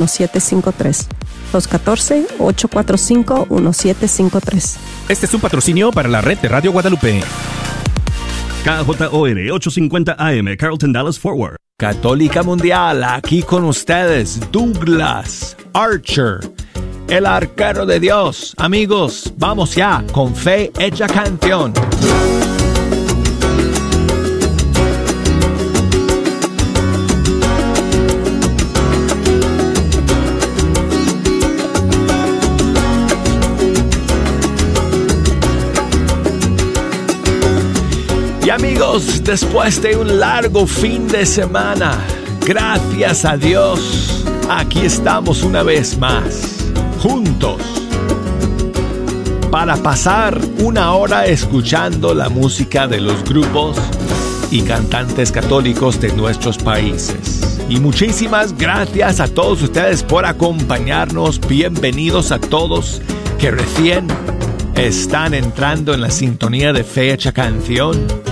1753. 214-845-1753. Este es un patrocinio para la red de Radio Guadalupe. KJOR 850 AM, Carlton Dallas Forward. Católica Mundial, aquí con ustedes, Douglas Archer, el arquero de Dios. Amigos, vamos ya, con fe hecha canción. Después de un largo fin de semana, gracias a Dios, aquí estamos una vez más, juntos, para pasar una hora escuchando la música de los grupos y cantantes católicos de nuestros países. Y muchísimas gracias a todos ustedes por acompañarnos. Bienvenidos a todos que recién están entrando en la sintonía de fecha canción.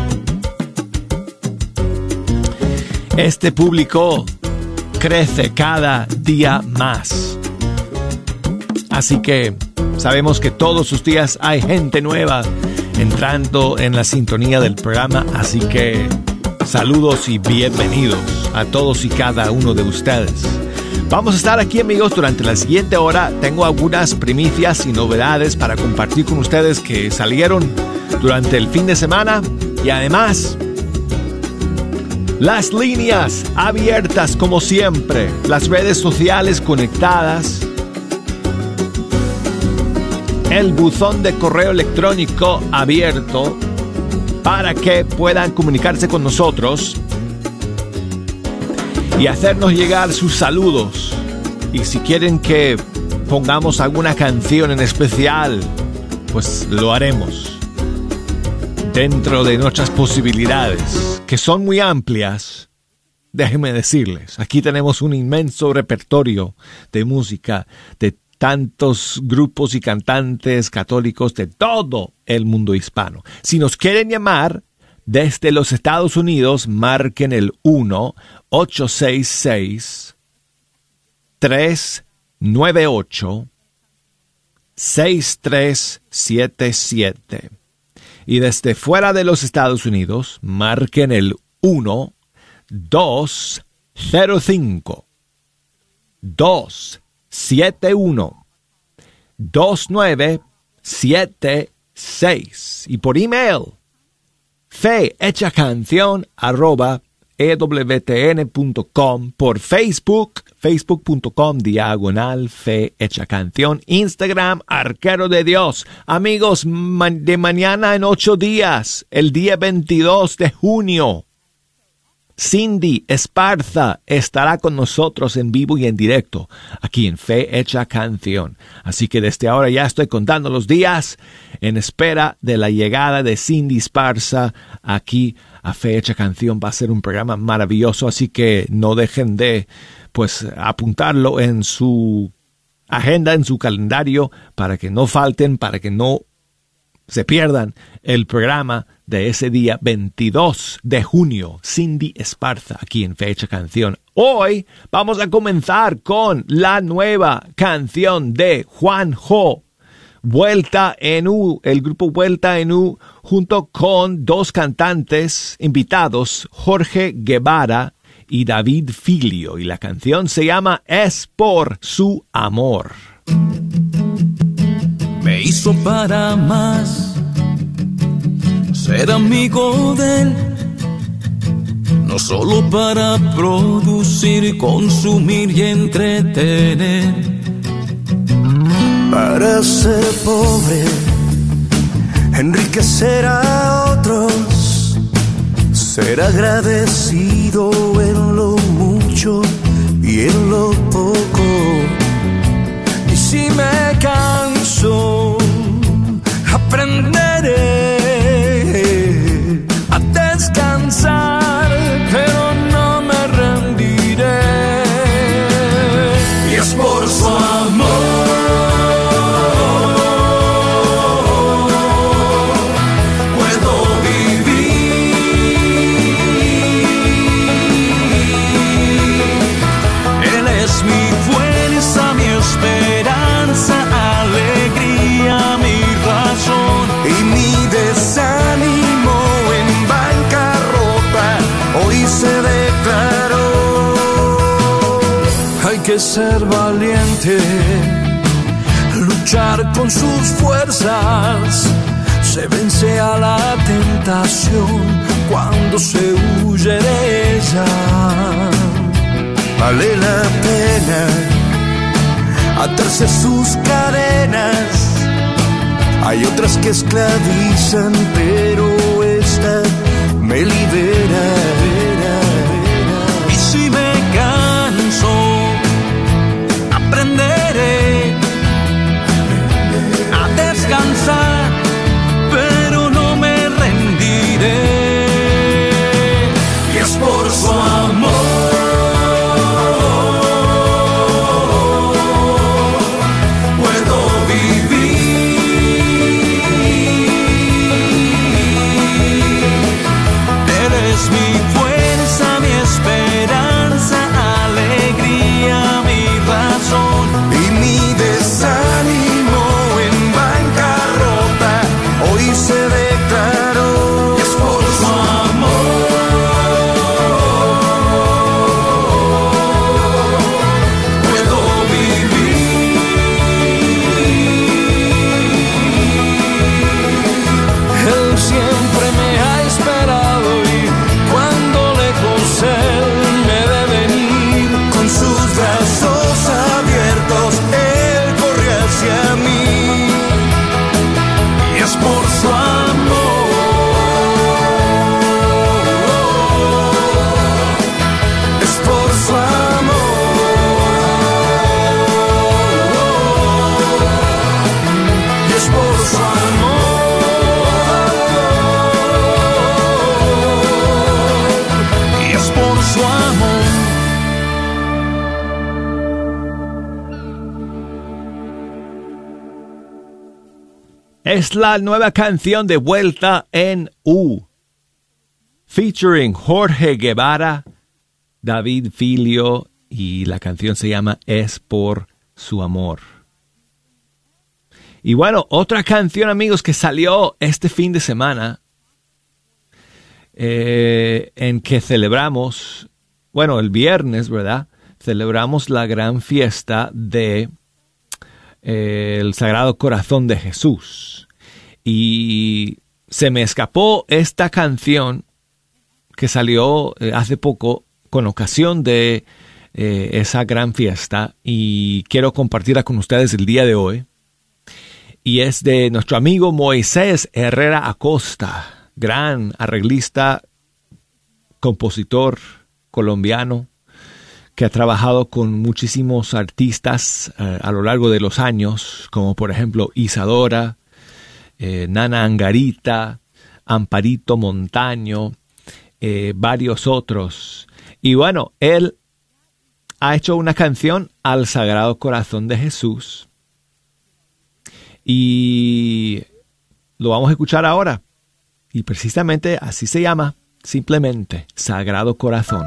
Este público crece cada día más. Así que sabemos que todos los días hay gente nueva entrando en la sintonía del programa, así que saludos y bienvenidos a todos y cada uno de ustedes. Vamos a estar aquí amigos durante la siguiente hora. Tengo algunas primicias y novedades para compartir con ustedes que salieron durante el fin de semana y además las líneas abiertas como siempre, las redes sociales conectadas, el buzón de correo electrónico abierto para que puedan comunicarse con nosotros y hacernos llegar sus saludos. Y si quieren que pongamos alguna canción en especial, pues lo haremos dentro de nuestras posibilidades, que son muy amplias, déjenme decirles, aquí tenemos un inmenso repertorio de música de tantos grupos y cantantes católicos de todo el mundo hispano. Si nos quieren llamar desde los Estados Unidos, marquen el 1 866 398 6377 y desde fuera de los Estados Unidos, marquen el 1 205 271 2976 y por email fe hecha canción arroba ewtn.com, por Facebook, facebook.com diagonal fe hecha canción, Instagram, arquero de Dios. Amigos, de mañana en ocho días, el día 22 de junio, Cindy Esparza estará con nosotros en vivo y en directo aquí en Fe Hecha Canción. Así que desde ahora ya estoy contando los días en espera de la llegada de Cindy Esparza aquí a Fe Hecha Canción. Va a ser un programa maravilloso, así que no dejen de pues apuntarlo en su agenda, en su calendario, para que no falten, para que no se pierdan el programa de ese día 22 de junio, Cindy Esparza, aquí en Fecha Canción. Hoy vamos a comenzar con la nueva canción de Juan Jo, Vuelta en U, el grupo Vuelta en U, junto con dos cantantes invitados, Jorge Guevara y David Filio, y la canción se llama Es por su amor. Me hizo para más ser amigo de él, no solo para producir, consumir y entretener. Para ser pobre, enriquecer a otros, ser agradecido en lo mucho y en lo poco. Y si me canso, aprenderé ser valiente, luchar con sus fuerzas. Se vence a la tentación cuando se huye de ella. Vale la pena atarse sus cadenas. Hay otras que esclavizan, pero la nueva canción de vuelta en U, featuring Jorge Guevara, David Filio, y la canción se llama Es por su amor. Y bueno, otra canción amigos que salió este fin de semana, eh, en que celebramos, bueno, el viernes, ¿verdad? Celebramos la gran fiesta de el Sagrado Corazón de Jesús. Y se me escapó esta canción que salió eh, hace poco con ocasión de eh, esa gran fiesta y quiero compartirla con ustedes el día de hoy. Y es de nuestro amigo Moisés Herrera Acosta, gran arreglista, compositor colombiano, que ha trabajado con muchísimos artistas eh, a lo largo de los años, como por ejemplo Isadora, eh, Nana Angarita, Amparito Montaño, eh, varios otros. Y bueno, él ha hecho una canción al Sagrado Corazón de Jesús. Y lo vamos a escuchar ahora. Y precisamente así se llama, simplemente Sagrado Corazón.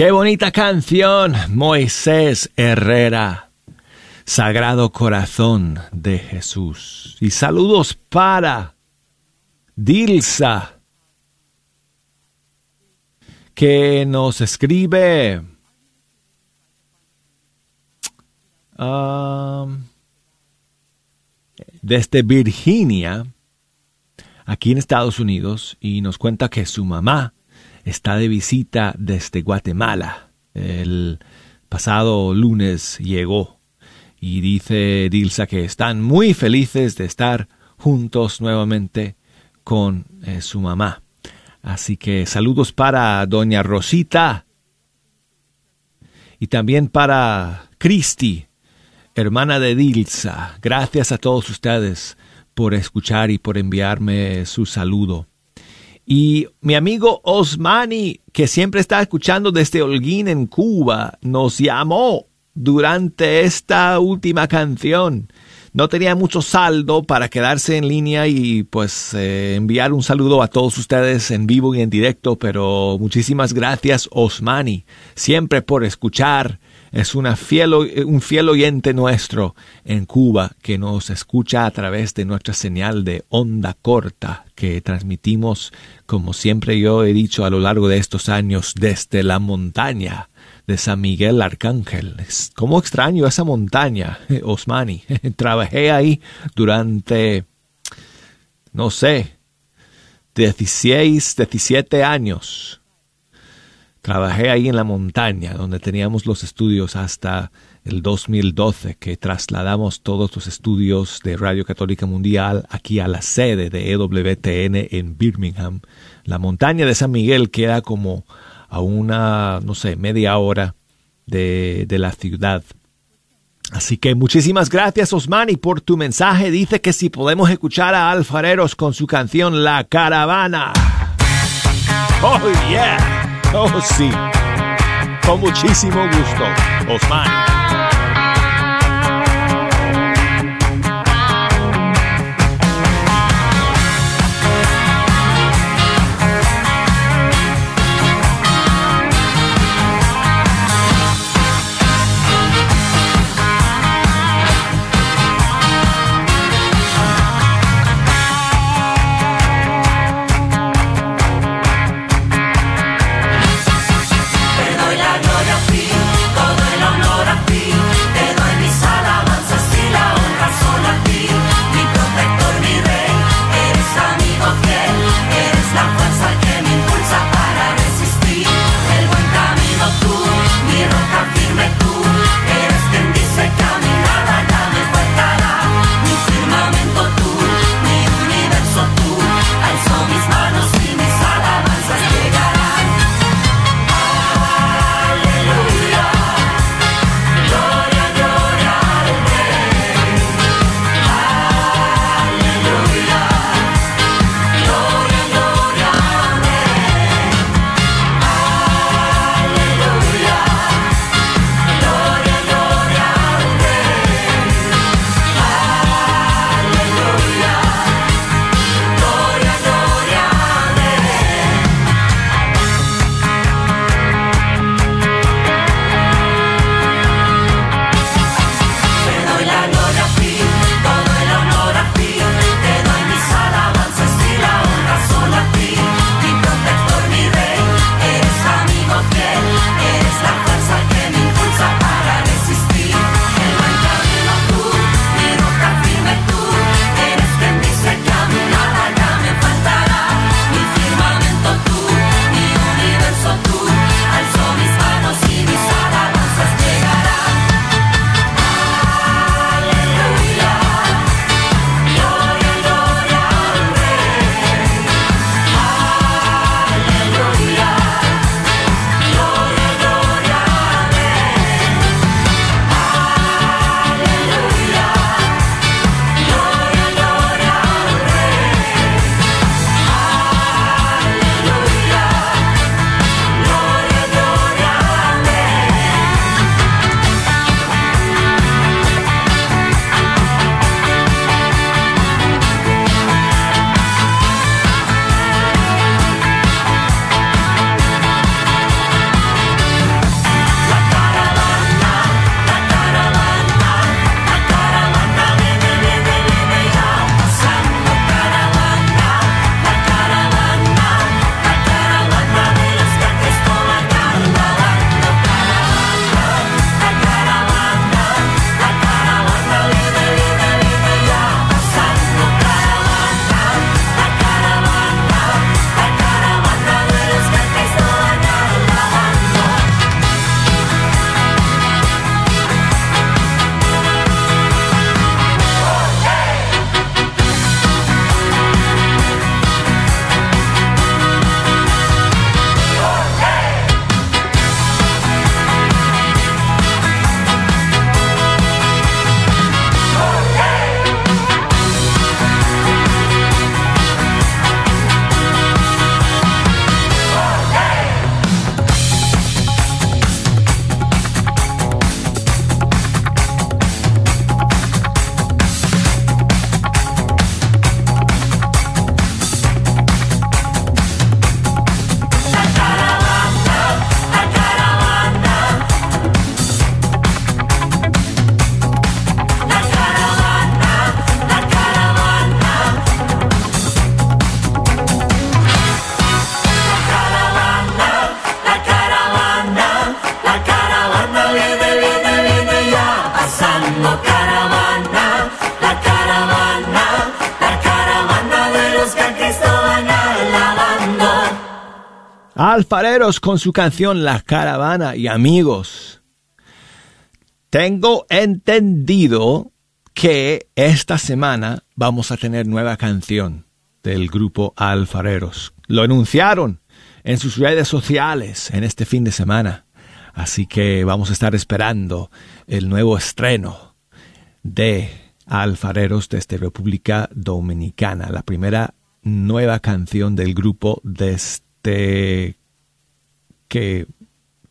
Qué bonita canción, Moisés Herrera. Sagrado Corazón de Jesús. Y saludos para Dilsa, que nos escribe um, desde Virginia, aquí en Estados Unidos, y nos cuenta que su mamá está de visita desde Guatemala. El pasado lunes llegó y dice Dilsa que están muy felices de estar juntos nuevamente con eh, su mamá. Así que saludos para doña Rosita y también para Cristi, hermana de Dilsa. Gracias a todos ustedes por escuchar y por enviarme su saludo. Y mi amigo Osmani, que siempre está escuchando desde Holguín en Cuba, nos llamó durante esta última canción. No tenía mucho saldo para quedarse en línea y pues eh, enviar un saludo a todos ustedes en vivo y en directo, pero muchísimas gracias Osmani, siempre por escuchar es una fiel, un fiel oyente nuestro en Cuba que nos escucha a través de nuestra señal de onda corta que transmitimos, como siempre yo he dicho a lo largo de estos años, desde la montaña de San Miguel Arcángel. ¿Cómo extraño esa montaña, Osmani? Trabajé ahí durante, no sé, 16, 17 años Trabajé ahí en la montaña, donde teníamos los estudios hasta el 2012, que trasladamos todos los estudios de Radio Católica Mundial aquí a la sede de EWTN en Birmingham. La montaña de San Miguel queda como a una, no sé, media hora de, de la ciudad. Así que muchísimas gracias Osmani por tu mensaje. Dice que si podemos escuchar a Alfareros con su canción La Caravana. Oh yeah. Oh, sí. Con muchísimo gusto. Osman. Con su canción La Caravana y amigos. Tengo entendido que esta semana vamos a tener nueva canción del grupo Alfareros. Lo anunciaron en sus redes sociales en este fin de semana. Así que vamos a estar esperando el nuevo estreno de Alfareros desde República Dominicana, la primera nueva canción del grupo desde que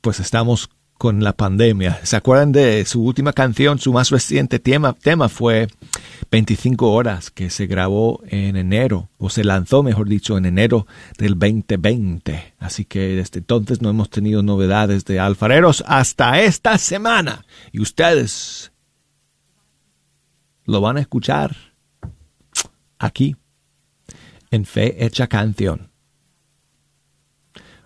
pues estamos con la pandemia. ¿Se acuerdan de su última canción? Su más reciente tema, tema fue 25 horas que se grabó en enero, o se lanzó, mejor dicho, en enero del 2020. Así que desde entonces no hemos tenido novedades de alfareros hasta esta semana. Y ustedes lo van a escuchar aquí, en Fe Hecha Canción.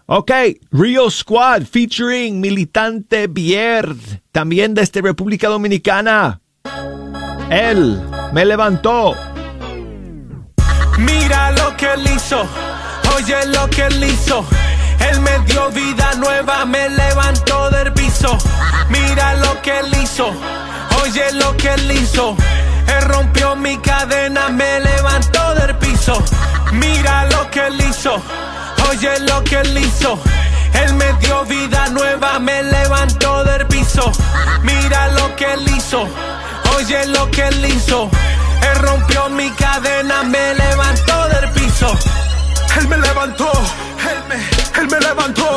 Ok, Rio Squad featuring Militante Bierd, también desde República Dominicana. Él me levantó. Mira lo que él hizo, oye lo que él hizo. Él me dio vida nueva, me levantó del piso. Mira lo que él hizo, oye lo que él hizo. Él rompió mi cadena, me levantó del piso. Mira lo que él hizo Oye lo que él hizo. Él me dio vida nueva, me levantó del piso. Mira lo que él hizo. Oye lo que él hizo. Él rompió mi cadena, me levantó del piso. Él me levantó, él me, él me levantó.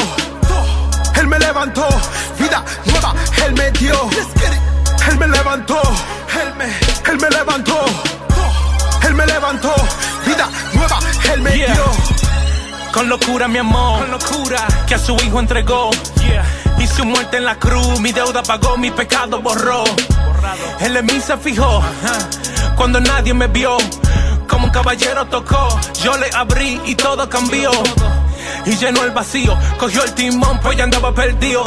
Él me levantó, vida nueva, él me dio. Él me levantó, él me, él me levantó. Él me levantó, vida nueva, él me dio. Con locura, mi amor. Con locura. Que a su hijo entregó. Y su muerte en la cruz. Mi deuda pagó, mi pecado borró. Él en mí se fijó. Cuando nadie me vio. Como un caballero tocó. Yo le abrí y todo cambió. Y llenó el vacío. Cogió el timón, pues ya andaba perdido.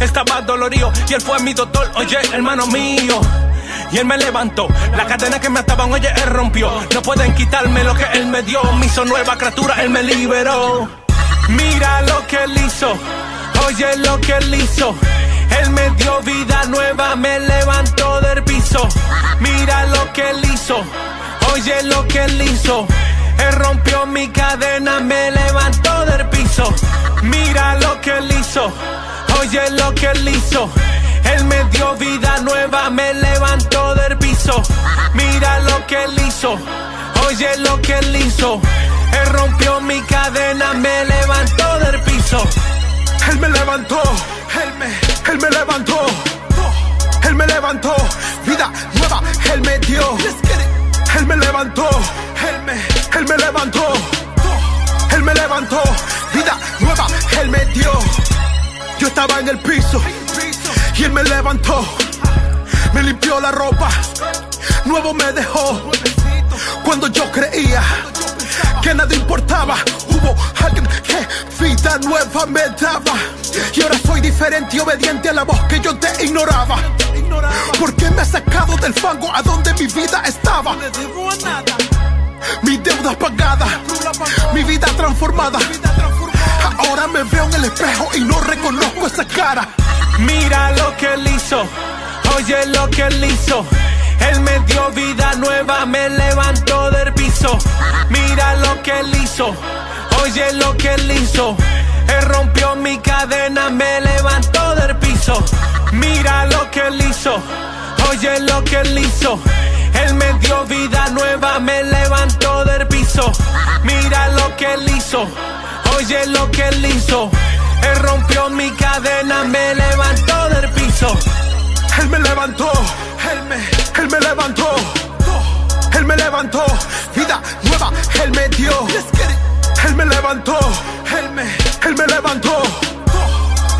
Estaba dolorido. Y él fue mi doctor. Oye, hermano mío y él me levantó. La cadena que me ataban, oye, él rompió. No pueden quitarme lo que él me dio. Me hizo nueva criatura, él me liberó. Mira lo que él hizo, oye lo que él hizo. Él me dio vida nueva, me levantó del piso. Mira lo que él hizo, oye lo que él hizo. Él rompió mi cadena, me levantó del piso. Mira lo que él hizo, oye lo que él hizo. Él me dio vida nueva, me levantó del piso. Mira lo que él hizo, oye lo que él hizo. Él rompió mi cadena, me levantó del piso. Él me levantó, él me, él me levantó. Él me levantó, vida nueva, él me dio. Él me levantó, él me, él me levantó. Él me levantó, vida nueva, él me dio. Yo estaba en el piso y él me levantó, me limpió la ropa, nuevo me dejó. Cuando yo creía que nada importaba, hubo alguien que vida nueva me daba. Y ahora soy diferente y obediente a la voz que yo te ignoraba. Porque me ha sacado del fango a donde mi vida estaba. Mi deuda pagada, mi vida transformada. Ahora me veo en el espejo y no reconozco esa cara. Mira lo que él hizo, oye lo que él hizo. Él me dio vida nueva, me levantó del piso. Mira lo que él hizo, oye lo que él hizo. Él rompió mi cadena, me levantó del piso. Mira lo que él hizo, oye lo que él hizo. Él me dio vida nueva, me levantó del piso. Mira lo que él hizo, oye lo que él hizo. Él rompió mi cadena, me levantó del piso. Él me levantó, él me, él me levantó. Él me levantó, vida nueva, él me dio. Él me levantó, él me, él me levantó.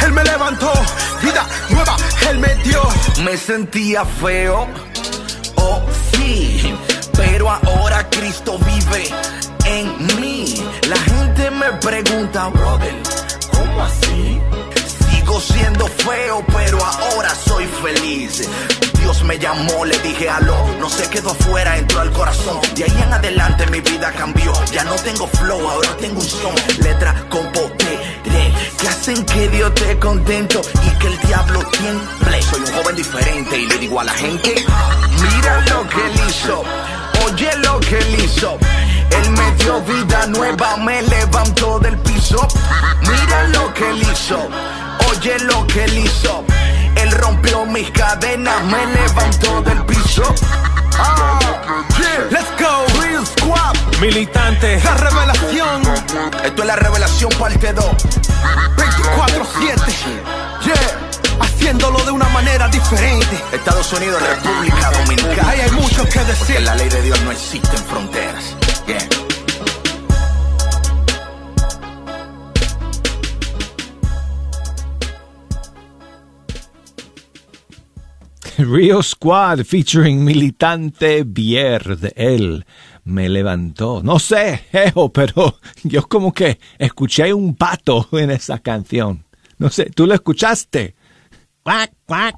Él me levantó, vida nueva, él me dio. Me sentía feo, oh sí, pero ahora Cristo vive en mí. La gente me pregunta, brother ¿Cómo así? Sigo siendo feo, pero ahora soy feliz. Dios me llamó, le dije aló, no se quedó afuera, entró al corazón. De ahí en adelante mi vida cambió. Ya no tengo flow, ahora tengo un son. Letra con poder yo esté contento y que el diablo tiemble. Soy un joven diferente y le digo a la gente, mira lo que él hizo, oye lo que él hizo. Él me dio vida nueva, me levantó del piso. Mira lo que él hizo, oye lo que él hizo. Él rompió mis cadenas, me levantó del piso. Ah, yeah. Let's go. Real Squad. Militante. La revelación. Esto es la revelación parte 2. 24-7. Yeah. Haciéndolo de una manera diferente. Estados Unidos, República Dominicana. Ahí hay mucho que decir. Porque en la ley de Dios no existen fronteras. Rio Squad featuring Militante Bier de él me levantó. No sé, jejo, pero yo como que escuché un pato en esa canción. No sé, ¿tú lo escuchaste? Cuac, cuac,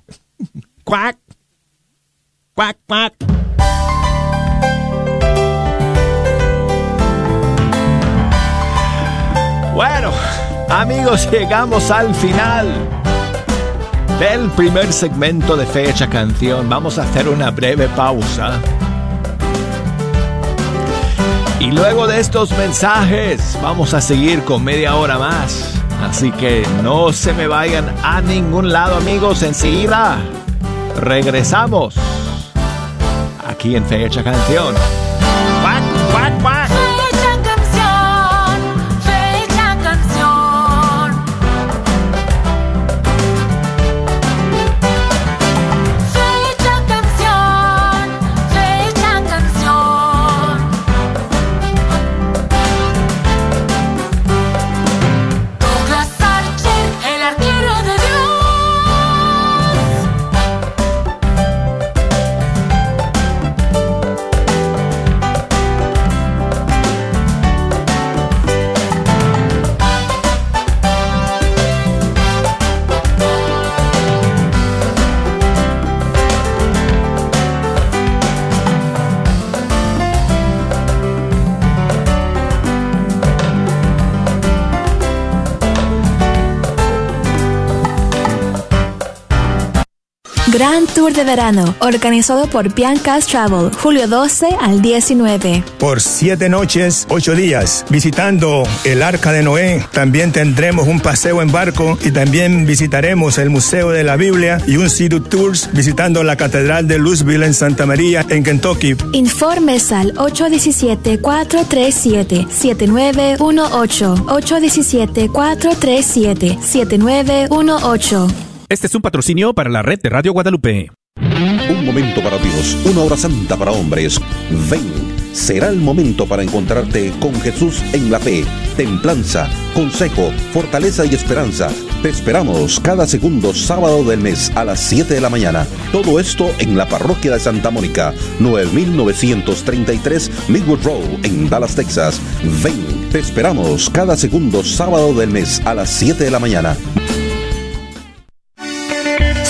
cuac, cuac, cuac. Bueno, amigos, llegamos al final del primer segmento de Fecha Canción. Vamos a hacer una breve pausa. Y luego de estos mensajes vamos a seguir con media hora más. Así que no se me vayan a ningún lado amigos. Enseguida regresamos aquí en Fecha Canción. Gran Tour de Verano, organizado por Bianca's Travel, julio 12 al 19. Por siete noches, ocho días, visitando el Arca de Noé. También tendremos un paseo en barco y también visitaremos el Museo de la Biblia y un City Tours visitando la Catedral de Louisville en Santa María, en Kentucky. Informes al 817-437-7918. 817-437-7918. Este es un patrocinio para la red de Radio Guadalupe. Un momento para Dios, una hora santa para hombres. Ven, será el momento para encontrarte con Jesús en la fe, templanza, consejo, fortaleza y esperanza. Te esperamos cada segundo sábado del mes a las 7 de la mañana. Todo esto en la parroquia de Santa Mónica, 9933 Midwood Road en Dallas, Texas. Ven, te esperamos cada segundo sábado del mes a las 7 de la mañana.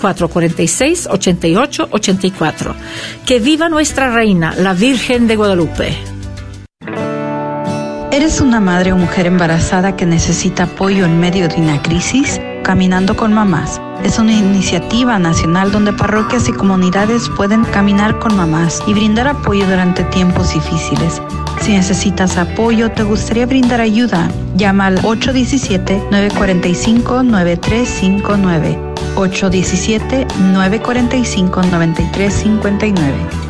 446-8884. Que viva nuestra reina, la Virgen de Guadalupe. ¿Eres una madre o mujer embarazada que necesita apoyo en medio de una crisis? Caminando con Mamás es una iniciativa nacional donde parroquias y comunidades pueden caminar con mamás y brindar apoyo durante tiempos difíciles. Si necesitas apoyo, te gustaría brindar ayuda, llama al 817-945-9359. 817-945-9359.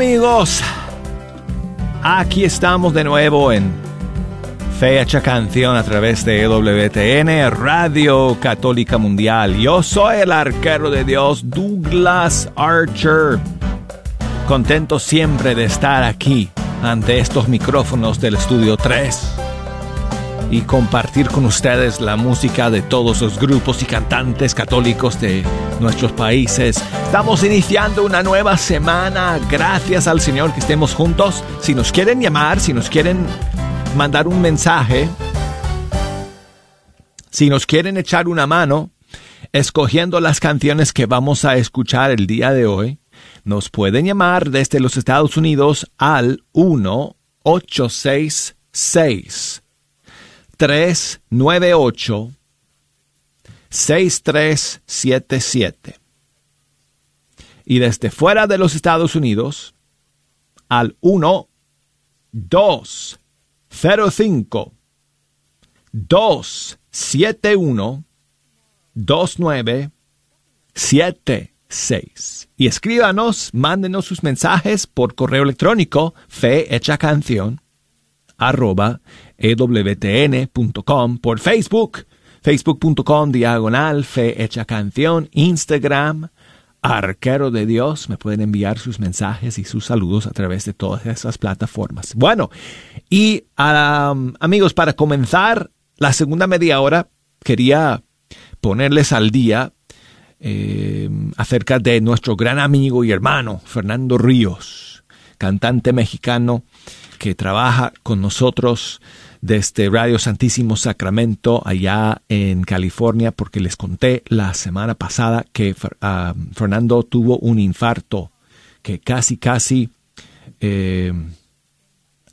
Amigos, aquí estamos de nuevo en Fecha Canción a través de EWTN, Radio Católica Mundial. Yo soy el arquero de Dios, Douglas Archer. Contento siempre de estar aquí ante estos micrófonos del Estudio 3 y compartir con ustedes la música de todos los grupos y cantantes católicos de nuestros países. Estamos iniciando una nueva semana. Gracias al Señor que estemos juntos. Si nos quieren llamar, si nos quieren mandar un mensaje, si nos quieren echar una mano escogiendo las canciones que vamos a escuchar el día de hoy, nos pueden llamar desde los Estados Unidos al 1 866 398 6377 y desde fuera de los Estados Unidos al 1 205 271 2976 y escríbanos, mándenos sus mensajes por correo electrónico fehechacanción arroba ewtn.com por Facebook, facebook.com diagonal fe hecha canción, Instagram, arquero de Dios. Me pueden enviar sus mensajes y sus saludos a través de todas esas plataformas. Bueno, y amigos, para comenzar la segunda media hora, quería ponerles al día eh, acerca de nuestro gran amigo y hermano Fernando Ríos, cantante mexicano que trabaja con nosotros desde Radio Santísimo Sacramento allá en California, porque les conté la semana pasada que uh, Fernando tuvo un infarto que casi, casi eh,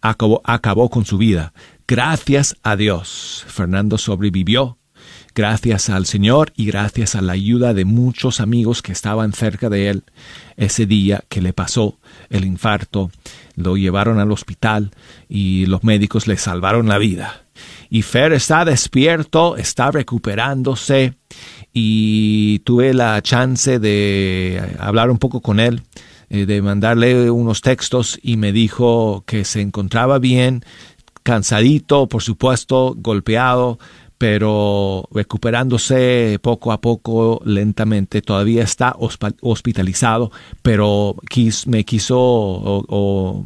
acabó, acabó con su vida. Gracias a Dios, Fernando sobrevivió. Gracias al Señor y gracias a la ayuda de muchos amigos que estaban cerca de él ese día que le pasó el infarto lo llevaron al hospital y los médicos le salvaron la vida. Y Fer está despierto, está recuperándose y tuve la chance de hablar un poco con él, eh, de mandarle unos textos y me dijo que se encontraba bien, cansadito, por supuesto, golpeado, pero recuperándose poco a poco, lentamente. Todavía está hospitalizado, pero me quiso o,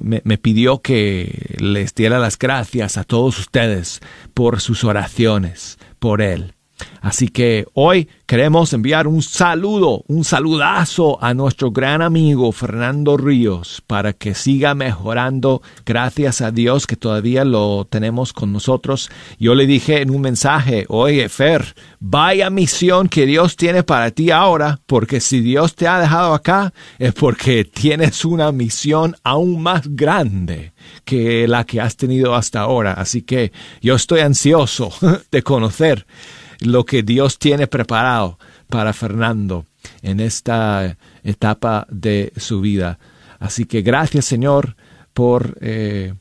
me, pidió que les diera las gracias a todos ustedes por sus oraciones, por él. Así que hoy queremos enviar un saludo, un saludazo a nuestro gran amigo Fernando Ríos para que siga mejorando. Gracias a Dios que todavía lo tenemos con nosotros. Yo le dije en un mensaje, oye Fer, vaya misión que Dios tiene para ti ahora, porque si Dios te ha dejado acá es porque tienes una misión aún más grande que la que has tenido hasta ahora. Así que yo estoy ansioso de conocer lo que Dios tiene preparado para Fernando. en esta etapa de su vida. Así que gracias Señor por eh,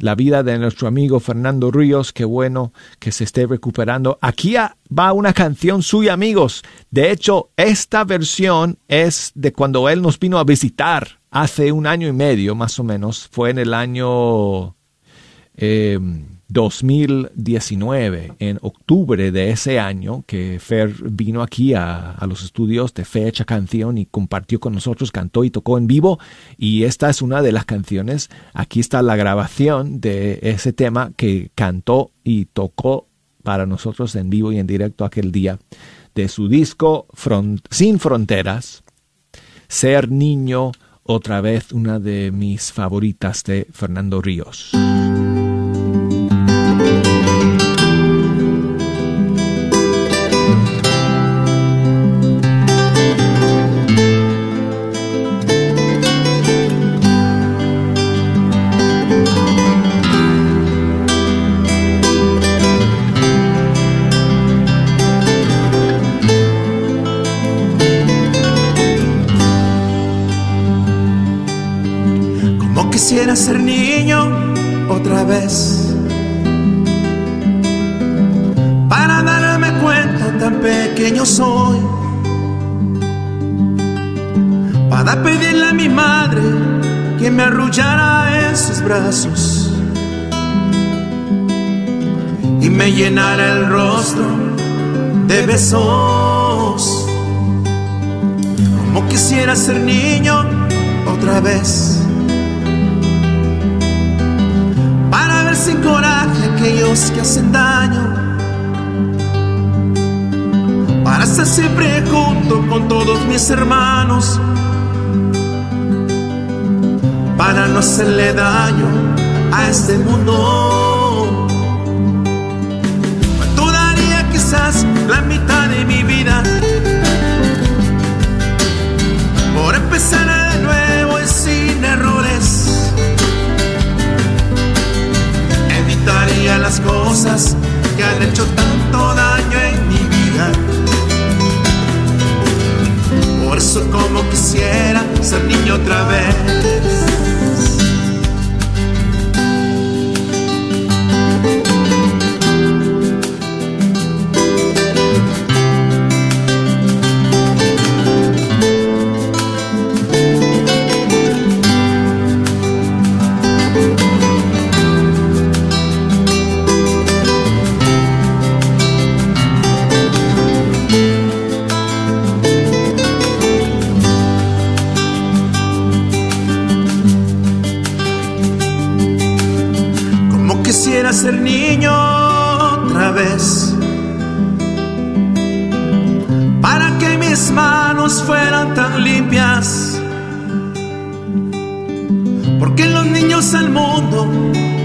la vida de nuestro amigo Fernando Ríos. Qué bueno que se esté recuperando. Aquí va una canción suya, amigos. De hecho, esta versión es de cuando él nos vino a visitar hace un año y medio, más o menos. Fue en el año... Eh, 2019, en octubre de ese año, que Fer vino aquí a, los estudios de Fecha Canción y compartió con nosotros, cantó y tocó en vivo. Y esta es una de las canciones. Aquí está la grabación de ese tema que cantó y tocó para nosotros en vivo y en directo aquel día de su disco Sin Fronteras, Ser Niño, otra vez una de mis favoritas de Fernando Ríos. Quisiera ser niño otra vez para darme cuenta tan pequeño soy. Para pedirle a mi madre que me arrullara en sus brazos y me llenara el rostro de besos. Como quisiera ser niño otra vez sin coraje aquellos que hacen daño. Para estar siempre junto con todos mis hermanos. Para no hacerle daño a este mundo. Cuánto daría quizás la mitad de mi vida por empezar de las cosas que han hecho tanto daño en mi vida. Por eso como quisiera ser niño otra vez.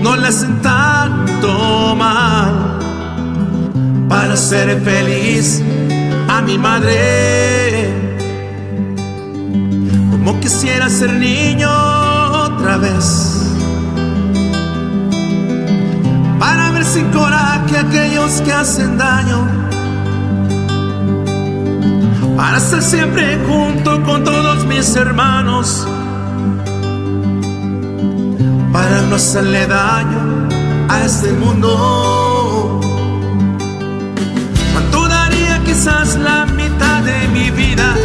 No le hacen tanto mal. Para ser feliz a mi madre. Como quisiera ser niño otra vez sin coraje aquellos que hacen daño. Para estar siempre junto con todos mis hermanos. Para no hacerle daño a este mundo. ¿Cuánto daría quizás la mitad de mi vida?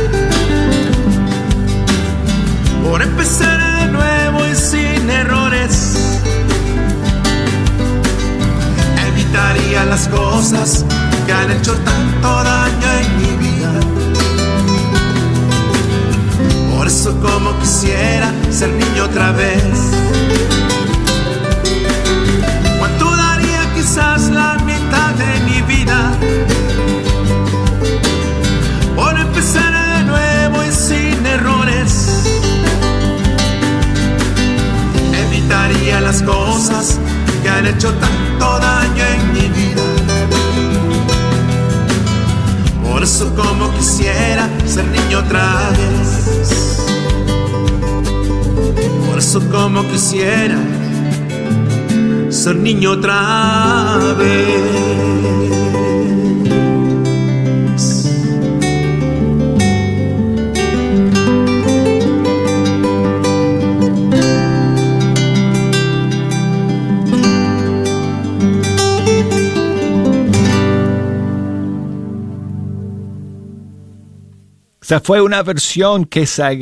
Por empezar de nuevo y sin errores evitaría las cosas que han hecho tanto daño Por eso como quisiera ser niño otra vez. ¿Cuánto daría quizás la mitad de mi vida? Por empezar de nuevo y sin errores. Evitaría las cosas que han hecho tanto daño en mi vida. Por eso como quisiera ser niño otra vez. Por eso como quisiera ser niño otra vez. Sea, fue una versión que se,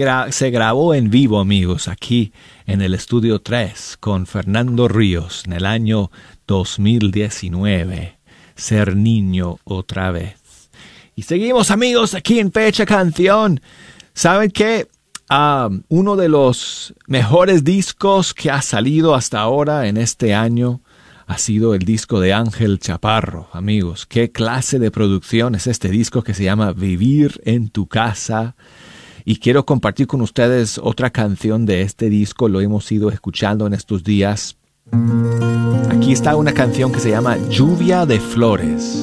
grabó en vivo, amigos, aquí en el estudio 3 con Fernando Ríos en el año 2019. Ser niño otra vez. Y seguimos, amigos, aquí en Fecha Canción. ¿Saben qué? Ah, uno de los mejores discos que ha salido hasta ahora en este año ha sido el disco de Ángel Chaparro, amigos. ¿Qué clase de producción es este disco que se llama Vivir en tu casa? Y quiero compartir con ustedes otra canción de este disco, lo hemos ido escuchando en estos días. Aquí está una canción que se llama Lluvia de Flores.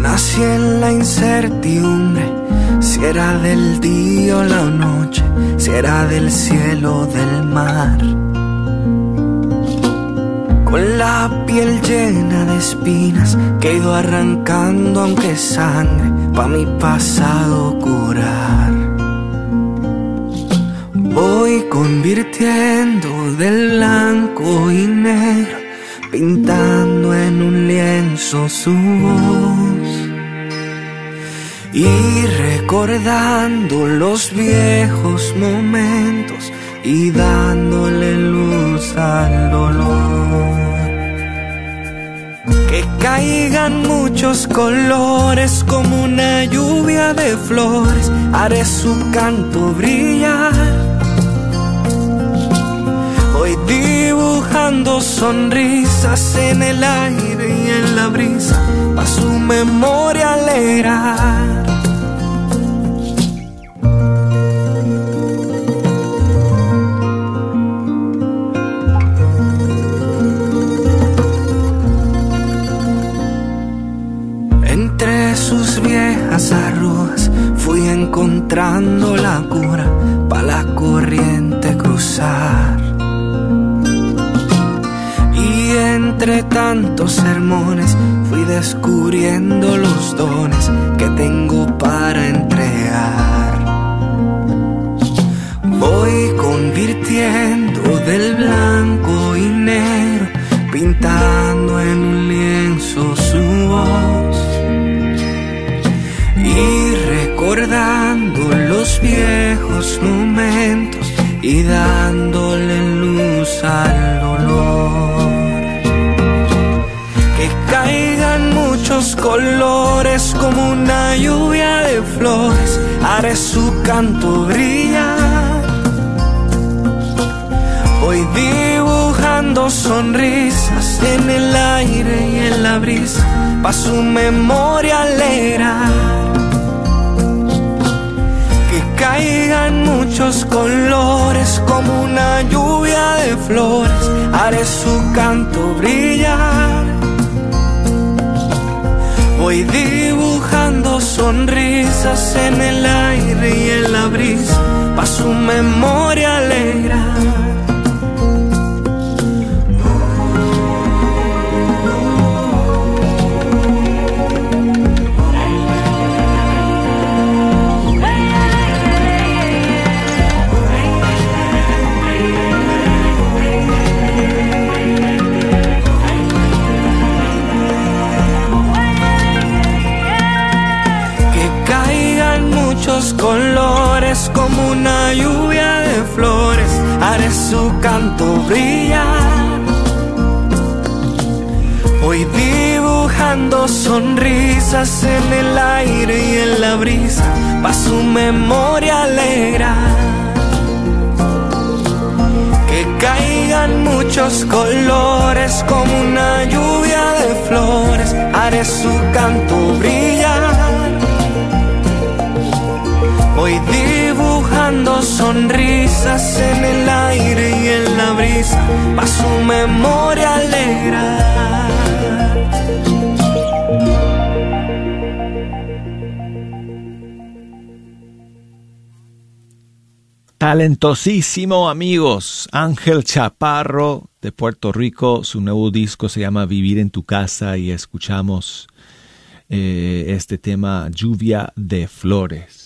Nací en la incertidumbre si era del día o la noche, si era del cielo o del mar. Con la piel llena de espinas que he ido arrancando aunque sangre pa' mi pasado curar. Voy convirtiendo del blanco y negro, pintando en un lienzo su voz y recordando los viejos momentos y dándole luz al dolor. Que caigan muchos colores como una lluvia de flores, haré su canto brillar. Hoy dibujando sonrisas en el aire y en la brisa, a su memoria alegrar. Encontrando la cura para la corriente cruzar. Y entre tantos sermones fui descubriendo los dones que tengo para entregar. Voy convirtiendo del blanco y negro, pintando en un lienzo su voz recordando los viejos momentos y dándole luz al dolor. Que caigan muchos colores como una lluvia de flores, haré su canto brillar. Voy dibujando sonrisas en el aire y en la brisa, pa' su memoria alegrar caigan muchos colores como una lluvia de flores, haré su canto brillar. Voy dibujando sonrisas en el aire y en la brisa, pa' su memoria alegrar. Colores como una lluvia de flores, haré su canto brillar. Voy dibujando sonrisas en el aire y en la brisa, pa' su memoria alegrar. Que caigan muchos colores como una lluvia de flores, haré su canto brillar Voy dibujando sonrisas en el aire y en la brisa, pa' su memoria alegrar. Talentosísimo amigos, Ángel Chaparro de Puerto Rico, su nuevo disco se llama Vivir en tu casa y escuchamos eh, este tema Lluvia de Flores.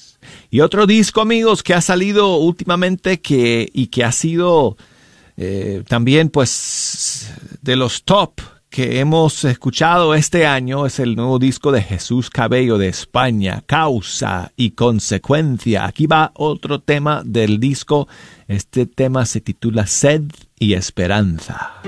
Y otro disco, amigos, que ha salido últimamente que, y que ha sido eh, también, pues, de los top que hemos escuchado este año es el nuevo disco de Jesús Cabello de España, Causa y Consecuencia. Aquí va otro tema del disco. Este tema se titula Sed y Esperanza.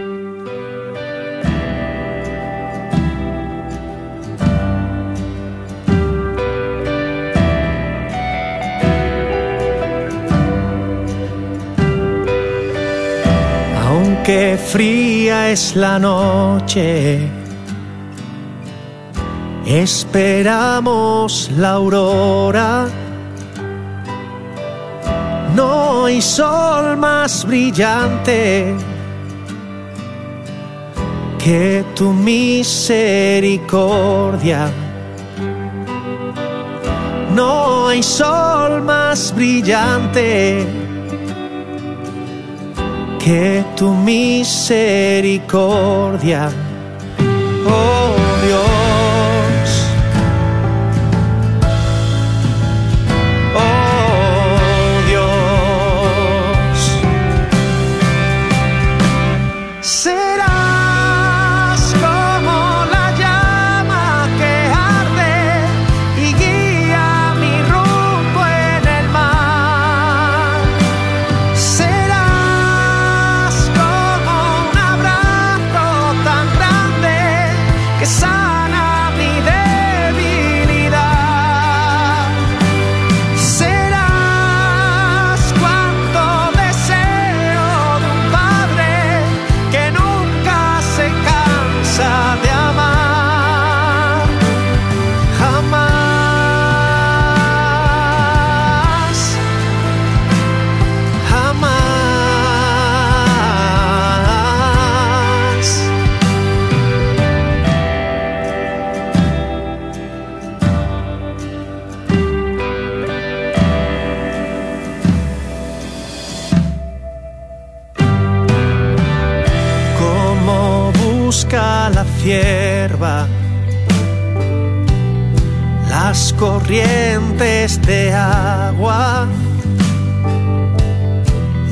Qué fría es la noche. Esperamos la aurora. No hay sol más brillante que tu misericordia. No hay sol más brillante que tu misericordia, corrientes de agua.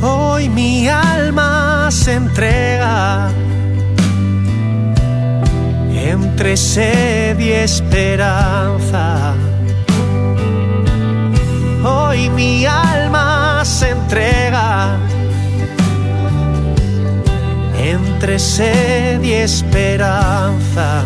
Hoy mi alma se entrega entre sed y esperanza. Hoy mi alma se entrega entre sed y esperanza.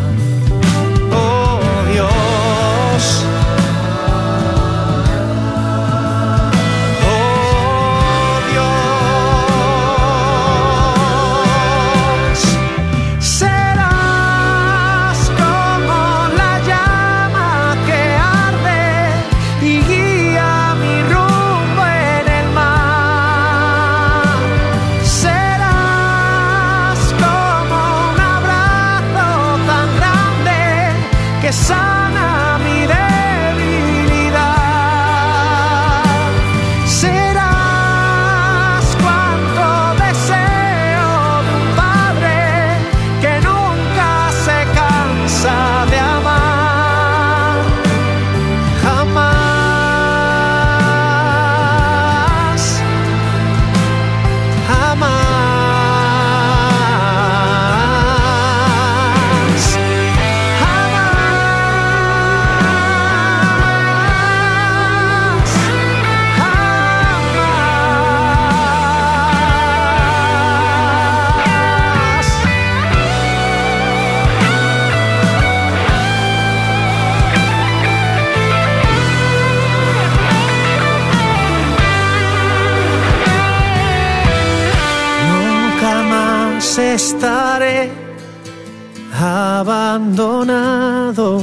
Abandonado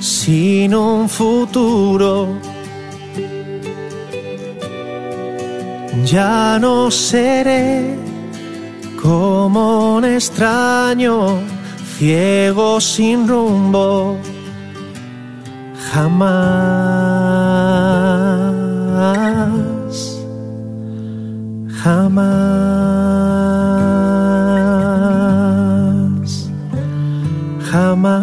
sin un futuro. Ya no seré como un extraño, ciego sin rumbo. Jamás, jamás, jamás,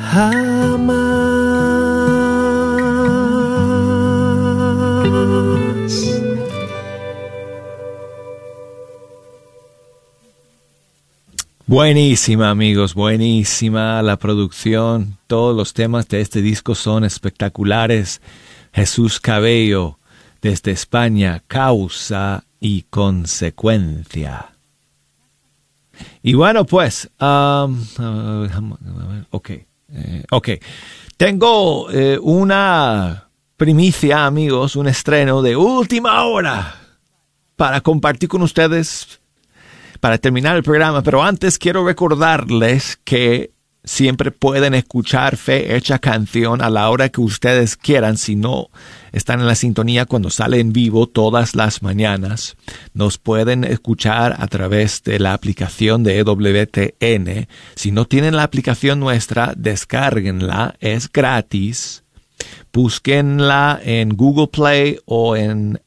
jamás. Buenísima amigos, buenísima la producción, todos los temas de este disco son espectaculares. Jesús Cabello, desde España, Causa y consecuencia. Y bueno, pues, um, ok, eh, ok. Tengo eh, una primicia, amigos, un estreno de última hora para compartir con ustedes para terminar el programa, pero antes quiero recordarles que siempre pueden escuchar Fe Hecha Canción a la hora que ustedes quieran, si no están en la sintonía cuando sale en vivo todas las mañanas. Nos pueden escuchar a través de la aplicación de EWTN. Si no tienen la aplicación nuestra, descárguenla, es gratis. Búsquenla en Google Play o en,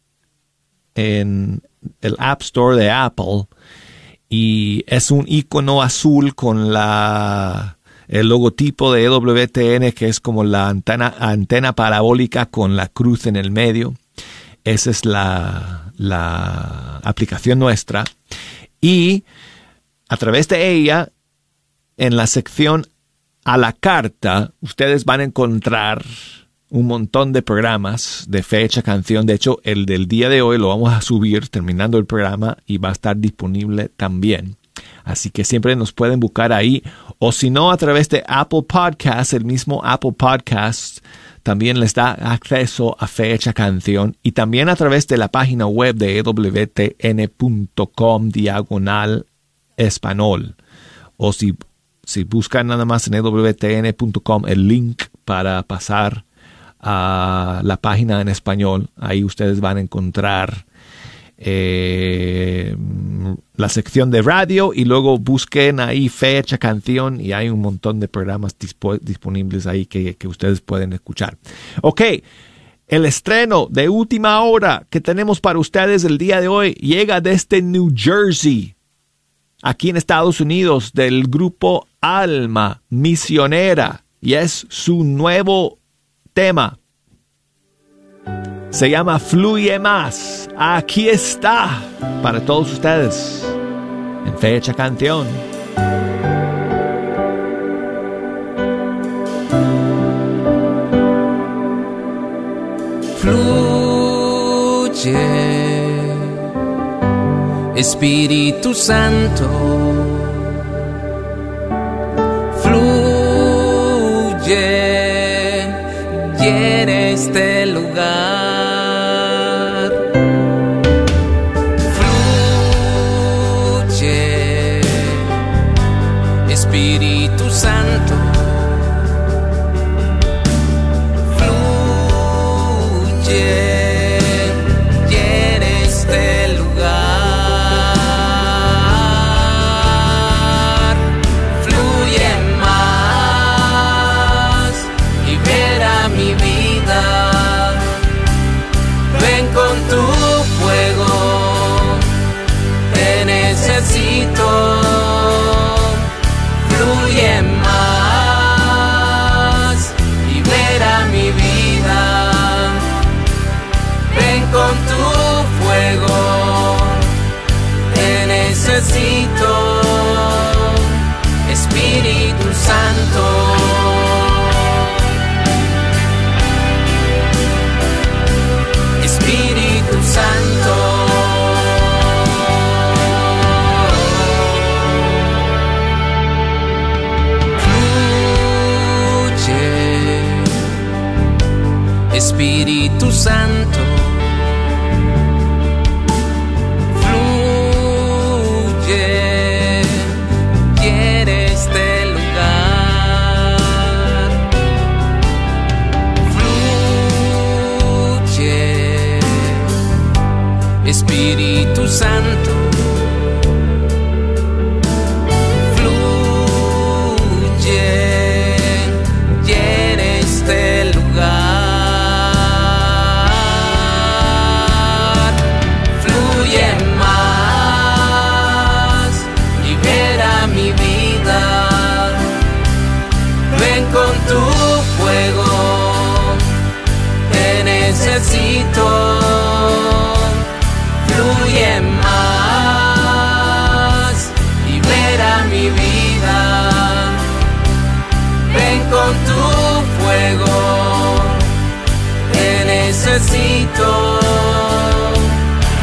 en el App Store de Apple y es un icono azul con la el logotipo de EWTN que es como la antena, antena parabólica con la cruz en el medio. Esa es la, la aplicación nuestra. Y a través de ella, en la sección a la carta, ustedes van a encontrar un montón de programas de fecha, canción. De hecho, el del día de hoy lo vamos a subir terminando el programa y va a estar disponible también. Así que siempre nos pueden buscar ahí o si no a través de Apple Podcasts, el mismo Apple Podcasts también les da acceso a fecha canción y también a través de la página web de ewtn.com diagonal español o si, si buscan nada más en ewtn.com el link para pasar a la página en español. Ahí ustedes van a encontrar eh, la sección de radio y luego busquen ahí fecha, canción y hay un montón de programas disponibles ahí que, que ustedes pueden escuchar. Ok, el estreno de última hora que tenemos para ustedes el día de hoy llega desde New Jersey, aquí en Estados Unidos, del grupo Alma Misionera y es su nuevo tema. Se llama Fluye Más. Aquí está para todos ustedes en fecha canción. Fluye, Espíritu Santo. Fluye en este lugar.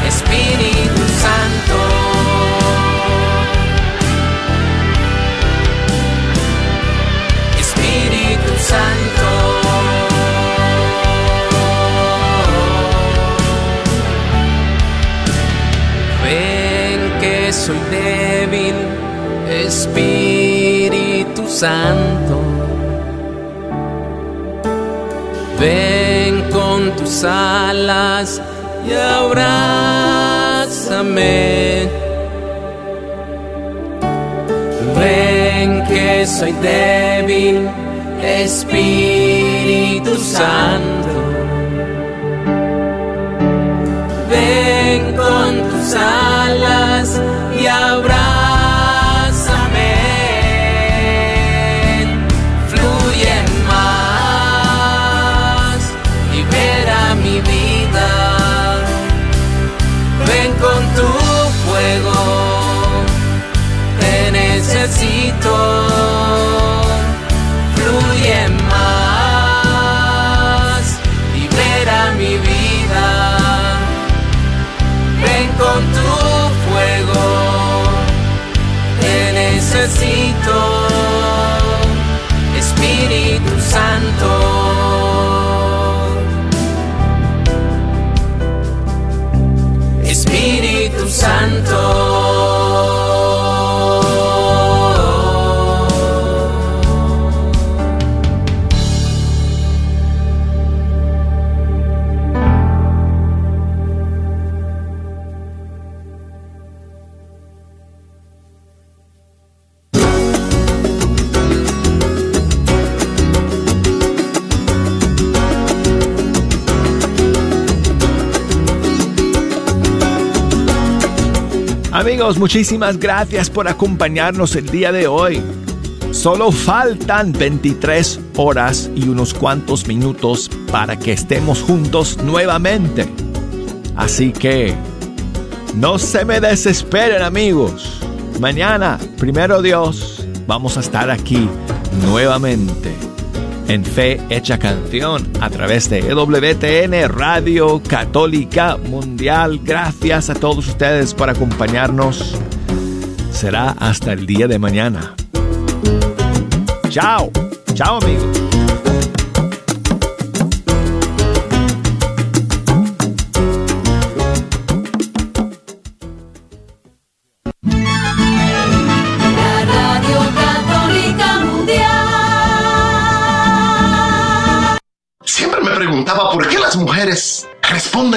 Espíritu Santo. Espíritu Santo. Ven que soy débil, Espíritu Santo. Alas y abrázame. Ven que soy débil, Espíritu Santo. Amigos, muchísimas gracias por acompañarnos el día de hoy. Solo faltan 23 horas y unos cuantos minutos para que estemos juntos nuevamente. Así que no se me desesperen amigos. Mañana, primero Dios, vamos a estar aquí nuevamente en Fe Hecha Canción a través de EWTN Radio Católica Mundial. Gracias a todos ustedes por acompañarnos. Será hasta el día de mañana. Chao. Chao amigos.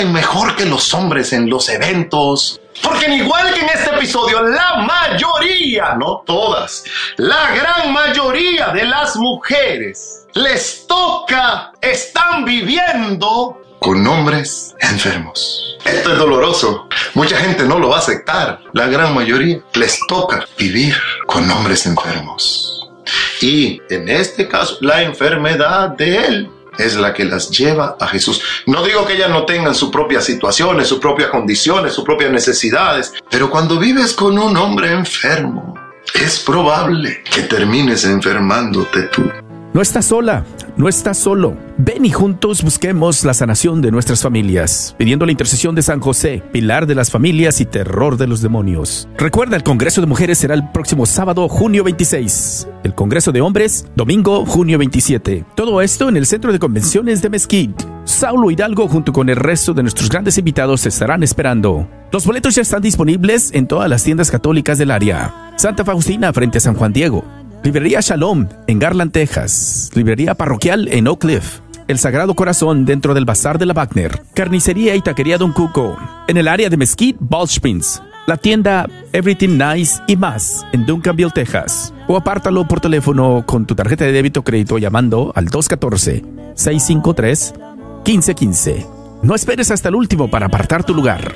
Mejor que los hombres en los eventos. Porque igual que en este episodio, la mayoría, no todas, la gran mayoría de las mujeres les toca, están viviendo con hombres enfermos. Esto es doloroso. Mucha gente no lo va a aceptar. La gran mayoría les toca vivir con hombres enfermos. Y en este caso, la enfermedad de él es la que las lleva a Jesús. No digo que ellas no tengan sus propias situaciones, sus propias condiciones, sus propias necesidades, pero cuando vives con un hombre enfermo, es probable que termines enfermándote tú. No estás sola, no estás solo. Ven y juntos busquemos la sanación de nuestras familias, pidiendo la intercesión de San José, pilar de las familias y terror de los demonios. Recuerda, el Congreso de Mujeres será el próximo sábado, junio 26. El Congreso de Hombres, domingo, junio 27. Todo esto en el Centro de Convenciones de Mesquite. Saulo Hidalgo junto con el resto de nuestros grandes invitados te estarán esperando. Los boletos ya están disponibles en todas las tiendas católicas del área. Santa Faustina frente a San Juan Diego. Librería Shalom en Garland, Texas. Librería Parroquial en Oak Cliff. El Sagrado Corazón dentro del Bazar de la Wagner. Carnicería y Taquería Don Cuco. En el área de Mesquite, Ballsprings. La tienda Everything Nice y más en Duncanville, Texas. O apártalo por teléfono con tu tarjeta de débito o crédito llamando al 214-653-1515. No esperes hasta el último para apartar tu lugar.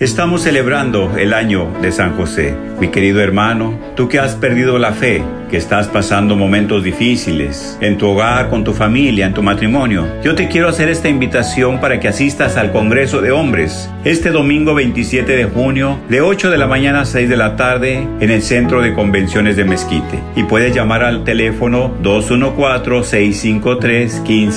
Estamos celebrando el año de San José. Mi querido hermano, tú que has perdido la fe, que estás pasando momentos difíciles en tu hogar, con tu familia, en tu matrimonio, yo te quiero hacer esta invitación para que asistas al Congreso de Hombres este domingo 27 de junio de 8 de la mañana a 6 de la tarde en el Centro de Convenciones de Mezquite. Y puedes llamar al teléfono 214-653-15